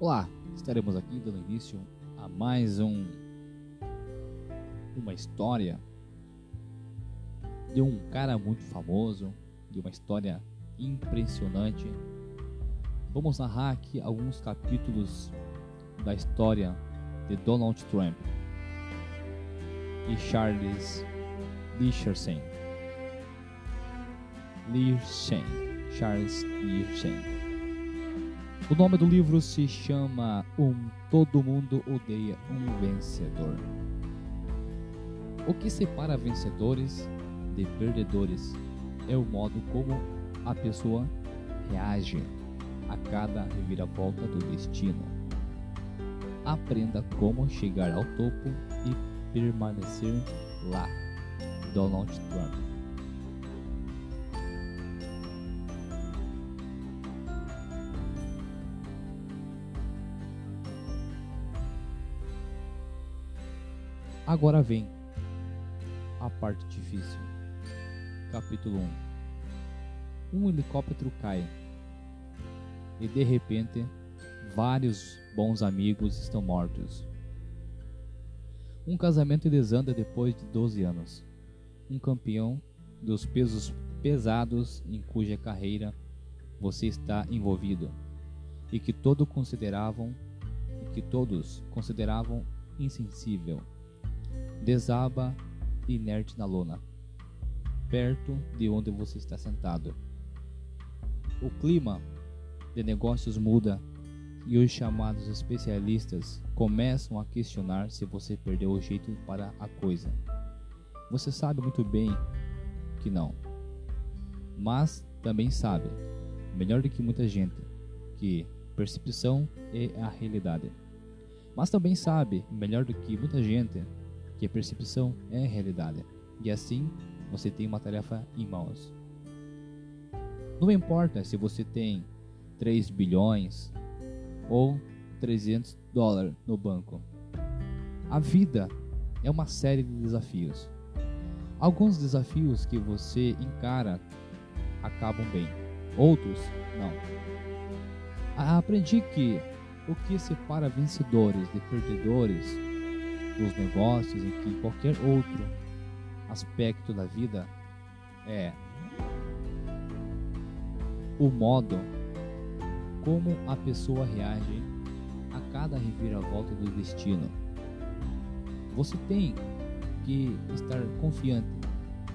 Olá, estaremos aqui dando início a mais um uma história de um cara muito famoso, de uma história impressionante. Vamos narrar aqui alguns capítulos da história de Donald Trump e Charles Lichersen. Lichersen, Charles Lichersen. O nome do livro se chama Um Todo Mundo Odeia um Vencedor. O que separa vencedores de perdedores é o modo como a pessoa reage a cada reviravolta do destino. Aprenda como chegar ao topo e permanecer lá. Donald Trump. Agora vem a parte difícil. Capítulo 1 Um helicóptero cai e de repente vários bons amigos estão mortos. Um casamento desanda depois de 12 anos. Um campeão dos pesos pesados em cuja carreira você está envolvido e que todos consideravam e que todos consideravam insensível desaba inerte na lona, perto de onde você está sentado. O clima de negócios muda e os chamados especialistas começam a questionar se você perdeu o jeito para a coisa. Você sabe muito bem que não, mas também sabe, melhor do que muita gente, que percepção é a realidade. Mas também sabe, melhor do que muita gente, que a percepção é realidade. E assim você tem uma tarefa em mãos. Não importa se você tem 3 bilhões ou 300 dólares no banco. A vida é uma série de desafios. Alguns desafios que você encara acabam bem, outros não. Aprendi que o que separa vencedores de perdedores dos negócios e que qualquer outro aspecto da vida é o modo como a pessoa reage a cada reviravolta do destino. Você tem que estar confiante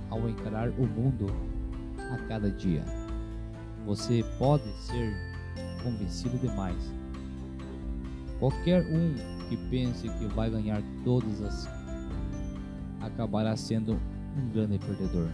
ao encarar o mundo a cada dia. Você pode ser convencido demais. Qualquer um que pense que vai ganhar todas as acabará sendo um grande perdedor.